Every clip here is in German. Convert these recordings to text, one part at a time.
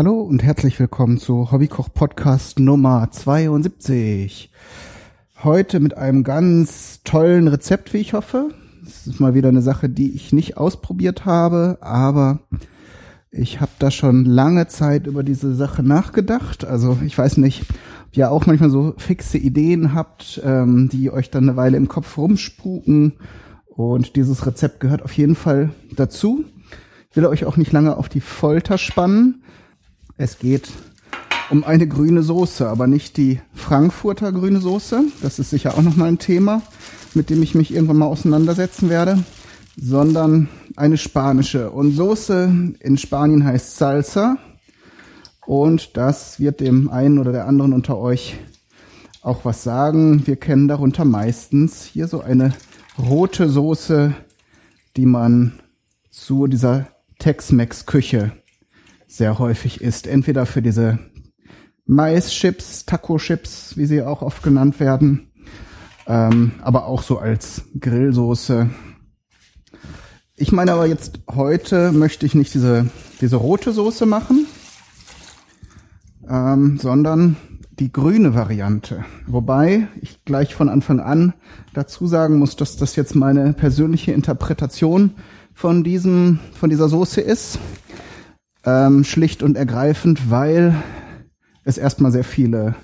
Hallo und herzlich willkommen zu Hobbykoch Podcast Nummer 72. Heute mit einem ganz tollen Rezept, wie ich hoffe. Es ist mal wieder eine Sache, die ich nicht ausprobiert habe, aber ich habe da schon lange Zeit über diese Sache nachgedacht. Also ich weiß nicht, ob ihr auch manchmal so fixe Ideen habt, ähm, die euch dann eine Weile im Kopf rumspuken. Und dieses Rezept gehört auf jeden Fall dazu. Ich will euch auch nicht lange auf die Folter spannen. Es geht um eine grüne Soße, aber nicht die Frankfurter grüne Soße. Das ist sicher auch nochmal ein Thema, mit dem ich mich irgendwann mal auseinandersetzen werde, sondern eine spanische. Und Soße in Spanien heißt Salsa. Und das wird dem einen oder der anderen unter euch auch was sagen. Wir kennen darunter meistens hier so eine rote Soße, die man zu dieser Tex-Mex-Küche sehr häufig isst. Entweder für diese Mais-Chips, Taco-Chips, wie sie auch oft genannt werden, ähm, aber auch so als Grillsoße. Ich meine aber jetzt heute möchte ich nicht diese, diese rote Soße machen, ähm, sondern die grüne Variante. Wobei ich gleich von Anfang an dazu sagen muss, dass das jetzt meine persönliche Interpretation von diesem, von dieser Soße ist. Ähm, schlicht und ergreifend, weil es erstmal sehr viele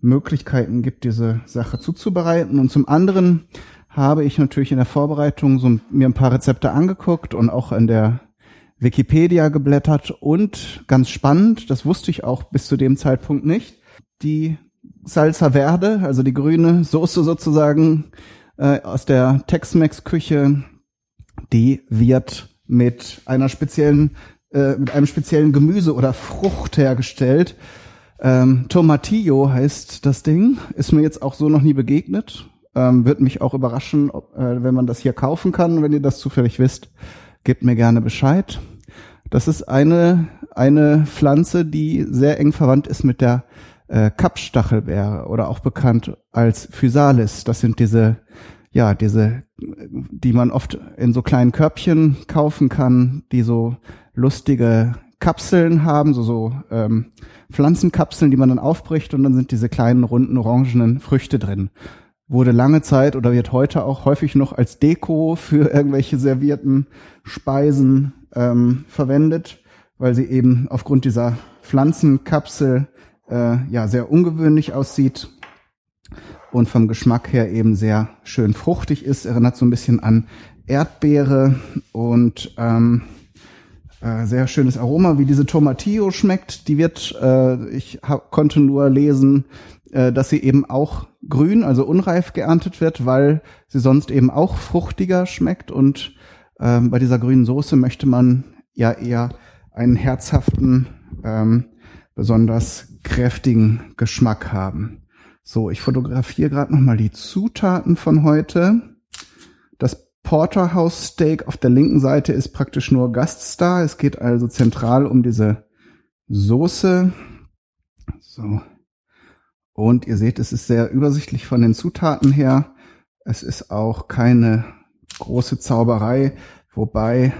Möglichkeiten gibt, diese Sache zuzubereiten. Und zum anderen habe ich natürlich in der Vorbereitung so mir ein paar Rezepte angeguckt und auch in der Wikipedia geblättert und ganz spannend, das wusste ich auch bis zu dem Zeitpunkt nicht, die Salsa Verde, also die grüne Soße sozusagen äh, aus der Tex-Mex-Küche, die wird mit einer speziellen äh, mit einem speziellen Gemüse oder Frucht hergestellt. Ähm, Tomatillo heißt das Ding. Ist mir jetzt auch so noch nie begegnet. Ähm, wird mich auch überraschen, ob, äh, wenn man das hier kaufen kann. Wenn ihr das zufällig wisst, gebt mir gerne Bescheid. Das ist eine, eine Pflanze, die sehr eng verwandt ist mit der äh, Kapstachelbeere oder auch bekannt als Physalis. Das sind diese, ja, diese, die man oft in so kleinen Körbchen kaufen kann, die so lustige Kapseln haben, so, so ähm, Pflanzenkapseln, die man dann aufbricht und dann sind diese kleinen, runden, orangenen Früchte drin. Wurde lange Zeit oder wird heute auch häufig noch als Deko für irgendwelche servierten Speisen ähm, verwendet, weil sie eben aufgrund dieser Pflanzenkapsel äh, ja sehr ungewöhnlich aussieht und vom Geschmack her eben sehr schön fruchtig ist. Erinnert so ein bisschen an Erdbeere und ähm, äh, sehr schönes Aroma, wie diese Tomatillo schmeckt. Die wird, äh, ich konnte nur lesen, äh, dass sie eben auch grün, also unreif geerntet wird, weil sie sonst eben auch fruchtiger schmeckt. Und ähm, bei dieser grünen Soße möchte man ja eher einen herzhaften, ähm, besonders kräftigen Geschmack haben. So, ich fotografiere gerade nochmal die Zutaten von heute. Porterhouse Steak auf der linken Seite ist praktisch nur Gaststar. Es geht also zentral um diese Soße. So. Und ihr seht, es ist sehr übersichtlich von den Zutaten her. Es ist auch keine große Zauberei, wobei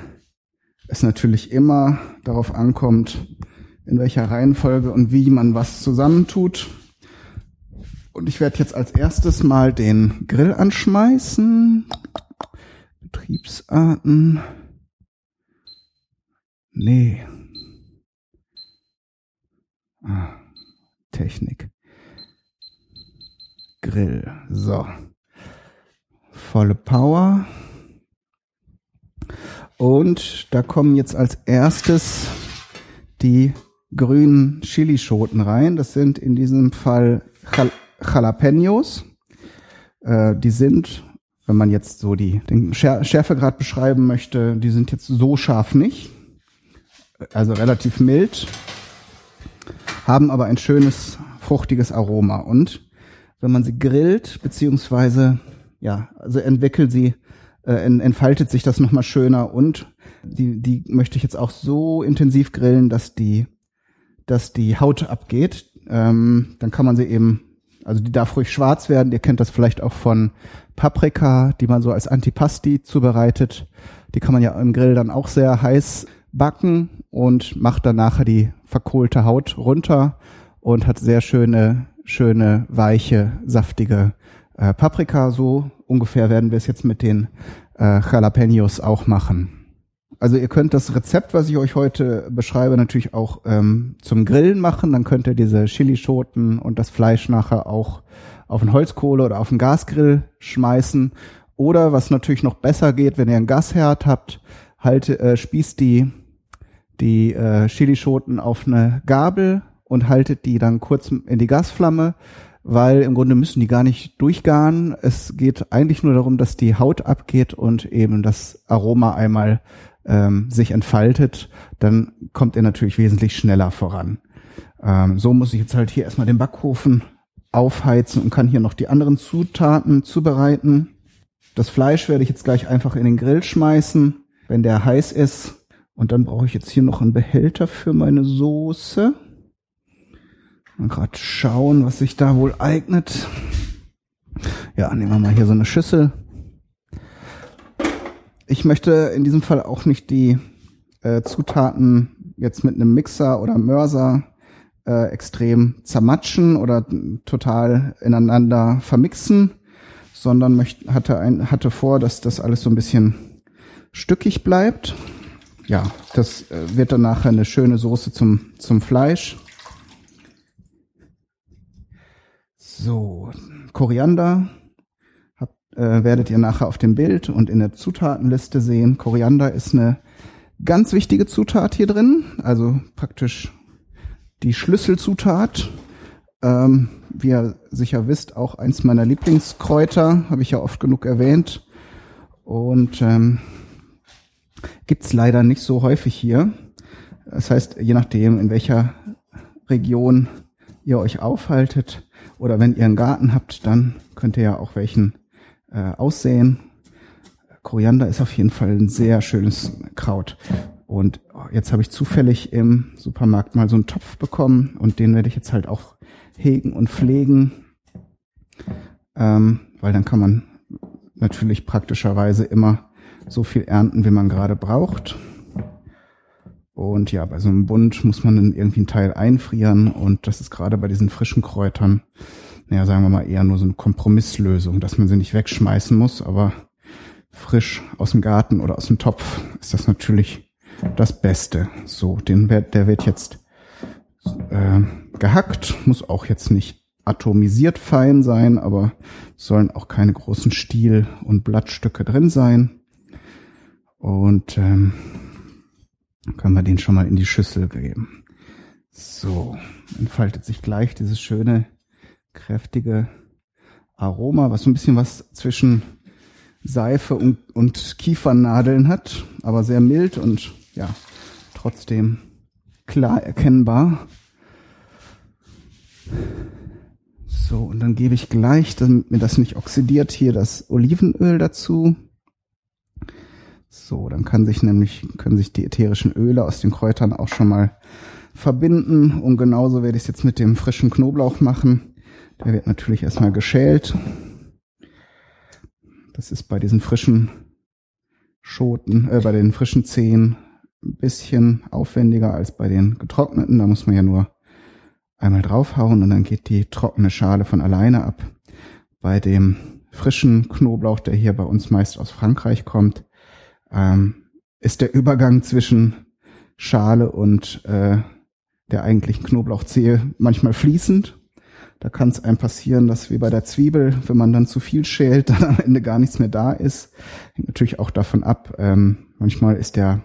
es natürlich immer darauf ankommt, in welcher Reihenfolge und wie man was zusammentut. Und ich werde jetzt als erstes mal den Grill anschmeißen. Betriebsarten. Nee. Ah, Technik. Grill. So. Volle Power. Und da kommen jetzt als erstes die grünen Chilischoten rein. Das sind in diesem Fall Jal Jalapenos. Äh, die sind wenn man jetzt so die, den Schärfegrad beschreiben möchte, die sind jetzt so scharf nicht. Also relativ mild, haben aber ein schönes, fruchtiges Aroma. Und wenn man sie grillt, beziehungsweise, ja, also entwickelt sie, äh, entfaltet sich das nochmal schöner und die, die möchte ich jetzt auch so intensiv grillen, dass die, dass die Haut abgeht. Ähm, dann kann man sie eben also die darf ruhig schwarz werden. Ihr kennt das vielleicht auch von Paprika, die man so als Antipasti zubereitet. Die kann man ja im Grill dann auch sehr heiß backen und macht dann nachher die verkohlte Haut runter und hat sehr schöne, schöne, weiche, saftige äh, Paprika. So ungefähr werden wir es jetzt mit den äh, Jalapenos auch machen. Also ihr könnt das Rezept, was ich euch heute beschreibe, natürlich auch ähm, zum Grillen machen. Dann könnt ihr diese Chilischoten und das Fleisch nachher auch auf den Holzkohle oder auf den Gasgrill schmeißen. Oder was natürlich noch besser geht, wenn ihr einen Gasherd habt, halt äh, spießt die die äh, Chilischoten auf eine Gabel und haltet die dann kurz in die Gasflamme, weil im Grunde müssen die gar nicht durchgaren. Es geht eigentlich nur darum, dass die Haut abgeht und eben das Aroma einmal ähm, sich entfaltet. Dann kommt ihr natürlich wesentlich schneller voran. Ähm, so muss ich jetzt halt hier erstmal den Backofen aufheizen und kann hier noch die anderen Zutaten zubereiten. Das Fleisch werde ich jetzt gleich einfach in den Grill schmeißen, wenn der heiß ist. Und dann brauche ich jetzt hier noch einen Behälter für meine Soße. Mal gerade schauen, was sich da wohl eignet. Ja, nehmen wir mal hier so eine Schüssel. Ich möchte in diesem Fall auch nicht die äh, Zutaten jetzt mit einem Mixer oder Mörser äh, extrem zermatschen oder total ineinander vermixen, sondern möchte, hatte, ein, hatte vor, dass das alles so ein bisschen stückig bleibt ja, das äh, wird dann nachher eine schöne Soße zum, zum Fleisch. So, Koriander äh, werdet ihr nachher auf dem Bild und in der Zutatenliste sehen. Koriander ist eine ganz wichtige Zutat hier drin, also praktisch die Schlüsselzutat. Ähm, wie ihr sicher wisst, auch eins meiner Lieblingskräuter, habe ich ja oft genug erwähnt. Und ähm, Gibt's leider nicht so häufig hier. Das heißt, je nachdem, in welcher Region ihr euch aufhaltet oder wenn ihr einen Garten habt, dann könnt ihr ja auch welchen äh, aussehen. Koriander ist auf jeden Fall ein sehr schönes Kraut. Und jetzt habe ich zufällig im Supermarkt mal so einen Topf bekommen und den werde ich jetzt halt auch hegen und pflegen, ähm, weil dann kann man natürlich praktischerweise immer so viel ernten, wie man gerade braucht. Und ja, bei so einem Bund muss man dann irgendwie einen Teil einfrieren und das ist gerade bei diesen frischen Kräutern, naja, sagen wir mal eher nur so eine Kompromisslösung, dass man sie nicht wegschmeißen muss, aber frisch aus dem Garten oder aus dem Topf ist das natürlich das Beste. So, den wird, der wird jetzt äh, gehackt, muss auch jetzt nicht atomisiert fein sein, aber sollen auch keine großen Stiel- und Blattstücke drin sein. Und ähm, können wir den schon mal in die Schüssel geben. So, entfaltet sich gleich dieses schöne, kräftige Aroma, was so ein bisschen was zwischen Seife und, und Kiefernadeln hat, aber sehr mild und ja, trotzdem klar erkennbar. So, und dann gebe ich gleich, damit mir das nicht oxidiert, hier das Olivenöl dazu. So, dann kann sich nämlich, können sich die ätherischen Öle aus den Kräutern auch schon mal verbinden. Und genauso werde ich es jetzt mit dem frischen Knoblauch machen. Der wird natürlich erstmal geschält. Das ist bei diesen frischen Schoten, äh, bei den frischen Zehen ein bisschen aufwendiger als bei den getrockneten. Da muss man ja nur einmal draufhauen und dann geht die trockene Schale von alleine ab. Bei dem frischen Knoblauch, der hier bei uns meist aus Frankreich kommt, ähm, ist der Übergang zwischen Schale und äh, der eigentlichen Knoblauchzehe manchmal fließend. Da kann es einem passieren, dass wie bei der Zwiebel, wenn man dann zu viel schält, dann am Ende gar nichts mehr da ist. Hängt natürlich auch davon ab. Ähm, manchmal ist der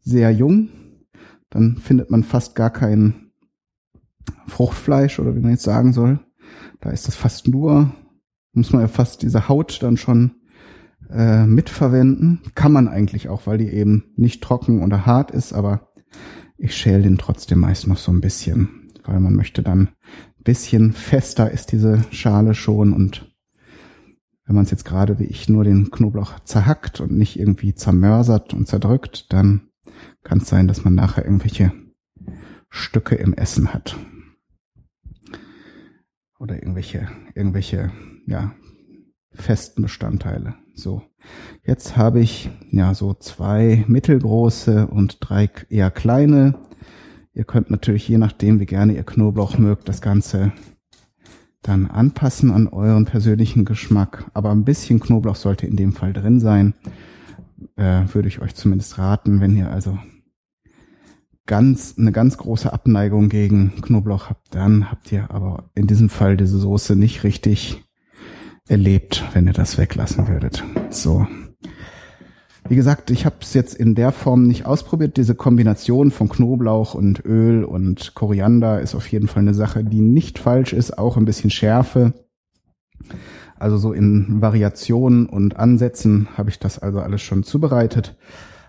sehr jung, dann findet man fast gar kein Fruchtfleisch oder wie man jetzt sagen soll. Da ist das fast nur, muss man ja fast diese Haut dann schon äh, mitverwenden. Kann man eigentlich auch, weil die eben nicht trocken oder hart ist, aber ich schäle den trotzdem meist noch so ein bisschen, weil man möchte dann bisschen fester ist diese Schale schon und wenn man es jetzt gerade wie ich nur den Knoblauch zerhackt und nicht irgendwie zermörsert und zerdrückt, dann kann es sein, dass man nachher irgendwelche Stücke im Essen hat. Oder irgendwelche, irgendwelche, ja, festen Bestandteile. So. Jetzt habe ich ja so zwei mittelgroße und drei eher kleine. Ihr könnt natürlich je nachdem, wie gerne ihr Knoblauch mögt, das Ganze dann anpassen an euren persönlichen Geschmack. Aber ein bisschen Knoblauch sollte in dem Fall drin sein. Äh, würde ich euch zumindest raten, wenn ihr also ganz, eine ganz große Abneigung gegen Knoblauch habt, dann habt ihr aber in diesem Fall diese Soße nicht richtig erlebt, wenn ihr das weglassen würdet. So. Wie gesagt, ich habe es jetzt in der Form nicht ausprobiert. Diese Kombination von Knoblauch und Öl und Koriander ist auf jeden Fall eine Sache, die nicht falsch ist. Auch ein bisschen Schärfe. Also so in Variationen und Ansätzen habe ich das also alles schon zubereitet.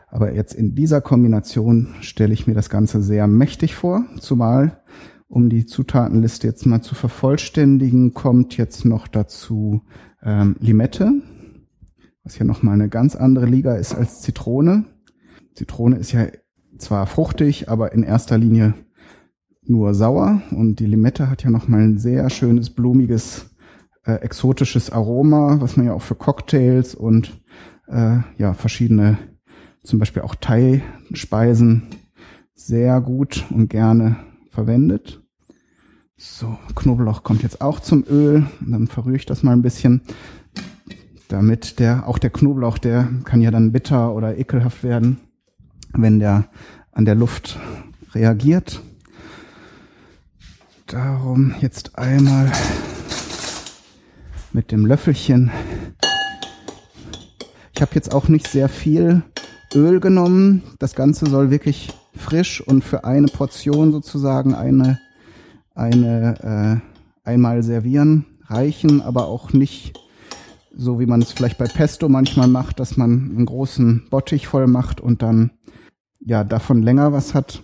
Aber jetzt in dieser Kombination stelle ich mir das Ganze sehr mächtig vor, zumal um die Zutatenliste jetzt mal zu vervollständigen, kommt jetzt noch dazu ähm, Limette, was ja nochmal eine ganz andere Liga ist als Zitrone. Zitrone ist ja zwar fruchtig, aber in erster Linie nur sauer und die Limette hat ja nochmal ein sehr schönes, blumiges, äh, exotisches Aroma, was man ja auch für Cocktails und äh, ja verschiedene, zum Beispiel auch Thai-Speisen sehr gut und gerne verwendet. So, Knoblauch kommt jetzt auch zum Öl. Und dann verrühre ich das mal ein bisschen, damit der, auch der Knoblauch, der kann ja dann bitter oder ekelhaft werden, wenn der an der Luft reagiert. Darum jetzt einmal mit dem Löffelchen. Ich habe jetzt auch nicht sehr viel Öl genommen. Das Ganze soll wirklich frisch und für eine Portion sozusagen eine eine äh, einmal servieren reichen, aber auch nicht so wie man es vielleicht bei Pesto manchmal macht, dass man einen großen Bottich voll macht und dann ja davon länger was hat.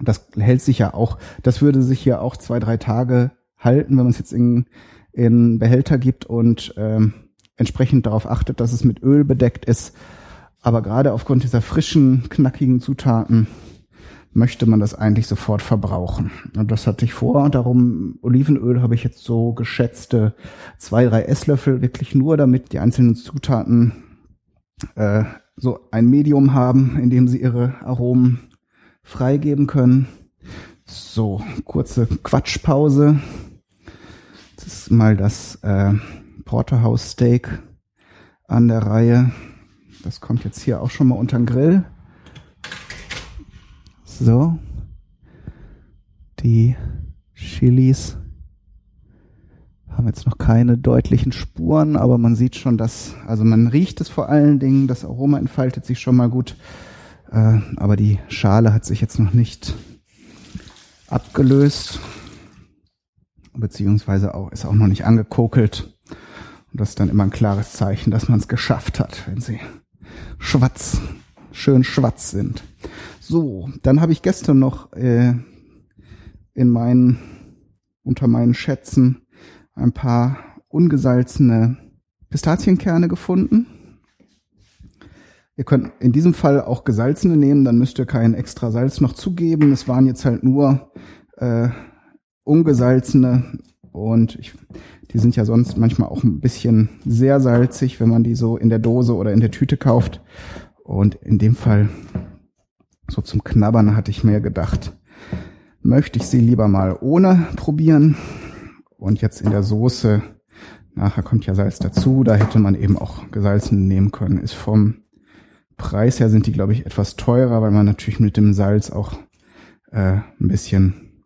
Das hält sich ja auch, das würde sich ja auch zwei, drei Tage halten, wenn man es jetzt in, in Behälter gibt und ähm, entsprechend darauf achtet, dass es mit Öl bedeckt ist. Aber gerade aufgrund dieser frischen, knackigen Zutaten möchte man das eigentlich sofort verbrauchen. Und das hatte ich vor. Darum Olivenöl habe ich jetzt so geschätzte zwei, drei Esslöffel, wirklich nur, damit die einzelnen Zutaten äh, so ein Medium haben, in dem sie ihre Aromen freigeben können. So, kurze Quatschpause. Das ist mal das äh, Porterhouse Steak an der Reihe. Das kommt jetzt hier auch schon mal unter den Grill. So. Die Chilis haben jetzt noch keine deutlichen Spuren, aber man sieht schon, dass, also man riecht es vor allen Dingen, das Aroma entfaltet sich schon mal gut, äh, aber die Schale hat sich jetzt noch nicht abgelöst, beziehungsweise auch, ist auch noch nicht angekokelt. Und das ist dann immer ein klares Zeichen, dass man es geschafft hat, wenn sie schwarz, schön schwarz sind. So, dann habe ich gestern noch äh, in meinen, unter meinen Schätzen ein paar ungesalzene Pistazienkerne gefunden. Ihr könnt in diesem Fall auch gesalzene nehmen, dann müsst ihr kein extra Salz noch zugeben. Es waren jetzt halt nur äh, ungesalzene und ich, die sind ja sonst manchmal auch ein bisschen sehr salzig, wenn man die so in der Dose oder in der Tüte kauft. Und in dem Fall so zum Knabbern hatte ich mir gedacht, möchte ich sie lieber mal ohne probieren. Und jetzt in der Soße, nachher kommt ja Salz dazu, da hätte man eben auch gesalzen nehmen können. Ist vom Preis her sind die, glaube ich, etwas teurer, weil man natürlich mit dem Salz auch äh, ein bisschen,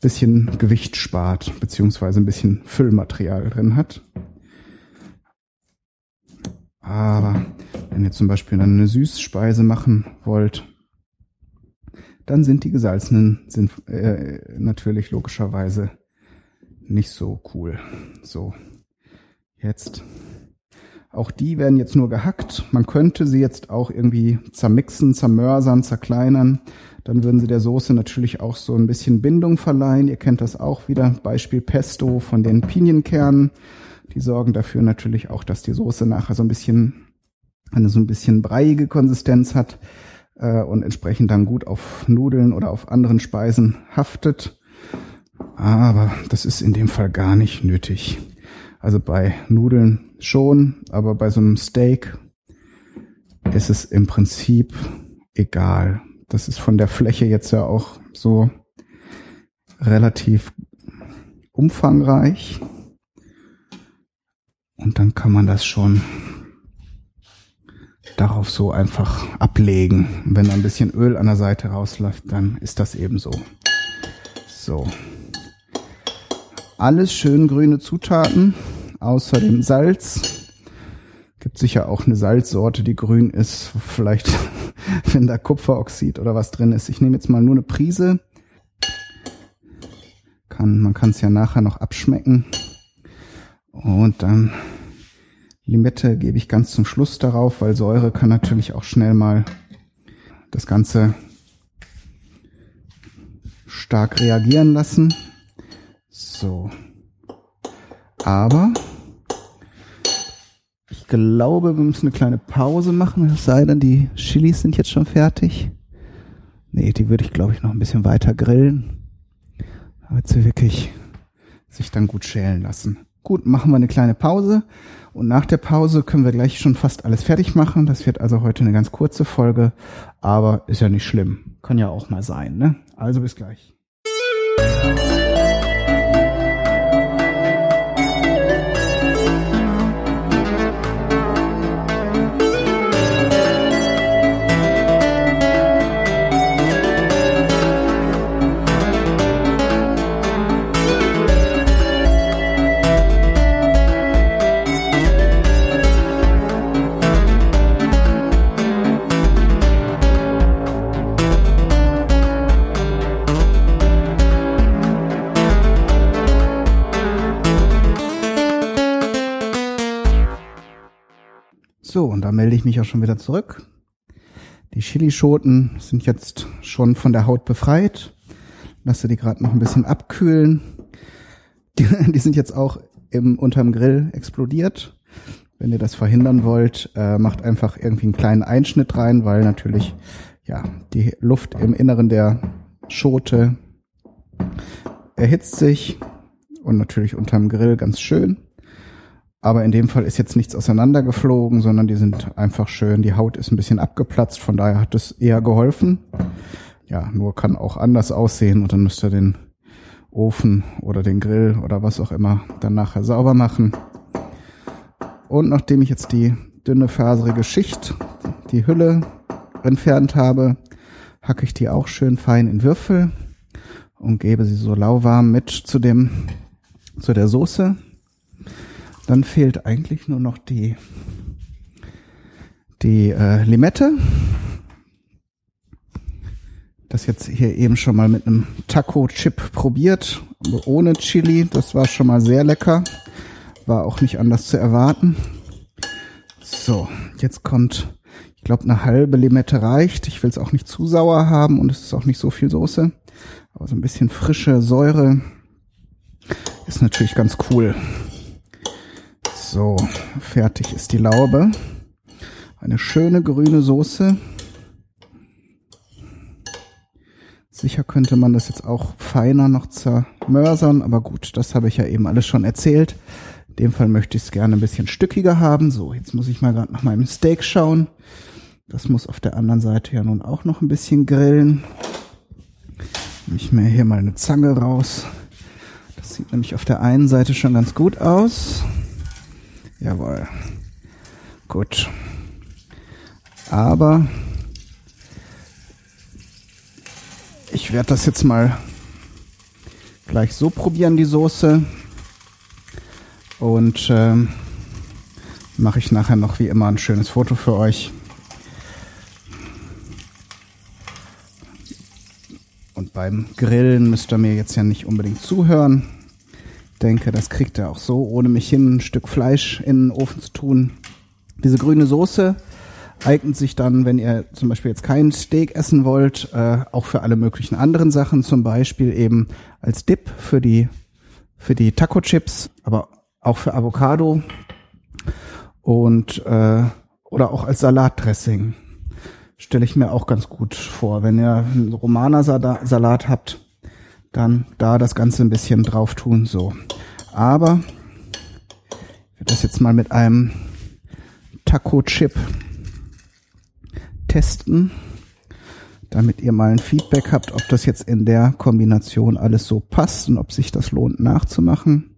bisschen Gewicht spart, beziehungsweise ein bisschen Füllmaterial drin hat. Aber wenn ihr zum Beispiel dann eine Süßspeise machen wollt, dann sind die gesalzenen sind äh, natürlich logischerweise nicht so cool. So, jetzt. Auch die werden jetzt nur gehackt. Man könnte sie jetzt auch irgendwie zermixen, zermörsern, zerkleinern. Dann würden sie der Soße natürlich auch so ein bisschen Bindung verleihen. Ihr kennt das auch wieder. Beispiel Pesto von den Pinienkernen. Die sorgen dafür natürlich auch, dass die Soße nachher so ein bisschen eine so ein bisschen breiige Konsistenz hat äh, und entsprechend dann gut auf Nudeln oder auf anderen Speisen haftet. Aber das ist in dem Fall gar nicht nötig. Also bei Nudeln schon, aber bei so einem Steak ist es im Prinzip egal. Das ist von der Fläche jetzt ja auch so relativ umfangreich. Und dann kann man das schon darauf so einfach ablegen. Wenn da ein bisschen Öl an der Seite rausläuft, dann ist das eben so. So. Alles schön grüne Zutaten, außer dem Salz. Gibt sicher auch eine Salzsorte, die grün ist. Vielleicht, wenn da Kupferoxid oder was drin ist. Ich nehme jetzt mal nur eine Prise. Kann, man kann es ja nachher noch abschmecken. Und dann Limette gebe ich ganz zum Schluss darauf, weil Säure kann natürlich auch schnell mal das Ganze stark reagieren lassen. So. Aber ich glaube, wir müssen eine kleine Pause machen, es sei denn, die Chilis sind jetzt schon fertig. Nee, die würde ich, glaube ich, noch ein bisschen weiter grillen, damit sie wirklich sich dann gut schälen lassen. Gut, machen wir eine kleine Pause und nach der Pause können wir gleich schon fast alles fertig machen. Das wird also heute eine ganz kurze Folge, aber ist ja nicht schlimm. Kann ja auch mal sein, ne? Also bis gleich. Da melde ich mich auch schon wieder zurück. Die Chilischoten sind jetzt schon von der Haut befreit. Lasse die gerade noch ein bisschen abkühlen. Die, die sind jetzt auch im, unterm Grill explodiert. Wenn ihr das verhindern wollt, äh, macht einfach irgendwie einen kleinen Einschnitt rein, weil natürlich ja die Luft im Inneren der Schote erhitzt sich und natürlich unterm Grill ganz schön. Aber in dem Fall ist jetzt nichts auseinandergeflogen, sondern die sind einfach schön. Die Haut ist ein bisschen abgeplatzt, von daher hat es eher geholfen. Ja, nur kann auch anders aussehen und dann müsst ihr den Ofen oder den Grill oder was auch immer dann nachher sauber machen. Und nachdem ich jetzt die dünne faserige Schicht, die Hülle entfernt habe, hacke ich die auch schön fein in Würfel und gebe sie so lauwarm mit zu dem, zu der Soße. Dann fehlt eigentlich nur noch die, die äh, Limette. Das jetzt hier eben schon mal mit einem Taco-Chip probiert, ohne Chili. Das war schon mal sehr lecker. War auch nicht anders zu erwarten. So, jetzt kommt, ich glaube, eine halbe Limette reicht. Ich will es auch nicht zu sauer haben und es ist auch nicht so viel Soße. Aber so ein bisschen frische Säure ist natürlich ganz cool. So, fertig ist die Laube. Eine schöne grüne Soße. Sicher könnte man das jetzt auch feiner noch zermörsern, aber gut, das habe ich ja eben alles schon erzählt. In dem Fall möchte ich es gerne ein bisschen stückiger haben. So, jetzt muss ich mal gerade nach meinem Steak schauen. Das muss auf der anderen Seite ja nun auch noch ein bisschen grillen. Nehme ich mir hier mal eine Zange raus. Das sieht nämlich auf der einen Seite schon ganz gut aus. Jawohl. Gut. Aber ich werde das jetzt mal gleich so probieren, die Soße. Und ähm, mache ich nachher noch wie immer ein schönes Foto für euch. Und beim Grillen müsst ihr mir jetzt ja nicht unbedingt zuhören denke, das kriegt er auch so, ohne mich hin ein Stück Fleisch in den Ofen zu tun. Diese grüne Soße eignet sich dann, wenn ihr zum Beispiel jetzt kein Steak essen wollt, äh, auch für alle möglichen anderen Sachen, zum Beispiel eben als Dip für die, für die Taco-Chips, aber auch für Avocado und äh, oder auch als Salatdressing. Stelle ich mir auch ganz gut vor. Wenn ihr einen Romana-Salat habt, dann da das Ganze ein bisschen drauf tun, so. Aber werde das jetzt mal mit einem Taco-Chip testen, damit ihr mal ein Feedback habt, ob das jetzt in der Kombination alles so passt und ob sich das lohnt nachzumachen.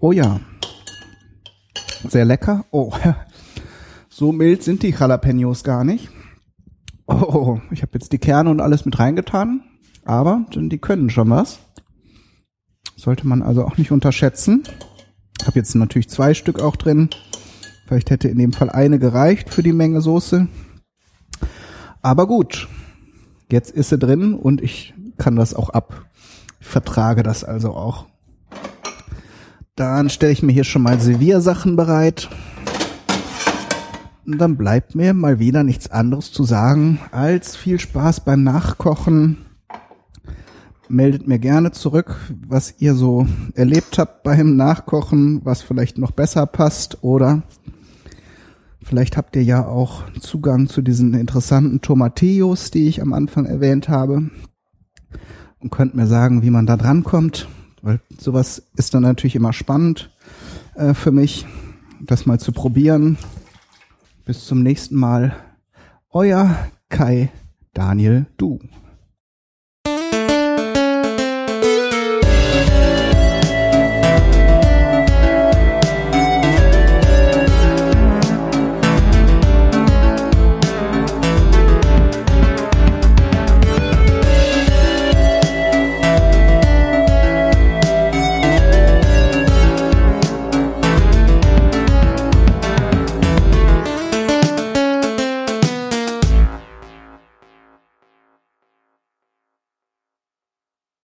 Oh ja. Sehr lecker. Oh, so mild sind die Jalapenos gar nicht. Oh, ich habe jetzt die Kerne und alles mit reingetan, aber die können schon was. Sollte man also auch nicht unterschätzen. Ich habe jetzt natürlich zwei Stück auch drin. Vielleicht hätte in dem Fall eine gereicht für die Menge Soße. Aber gut, jetzt ist sie drin und ich kann das auch ab. Ich vertrage das also auch. Dann stelle ich mir hier schon mal Serviersachen bereit. Und dann bleibt mir mal wieder nichts anderes zu sagen als viel Spaß beim Nachkochen. Meldet mir gerne zurück, was ihr so erlebt habt beim Nachkochen, was vielleicht noch besser passt oder vielleicht habt ihr ja auch Zugang zu diesen interessanten Tomatillos, die ich am Anfang erwähnt habe und könnt mir sagen, wie man da dran kommt. Weil sowas ist dann natürlich immer spannend äh, für mich, das mal zu probieren. Bis zum nächsten Mal. Euer Kai Daniel Du.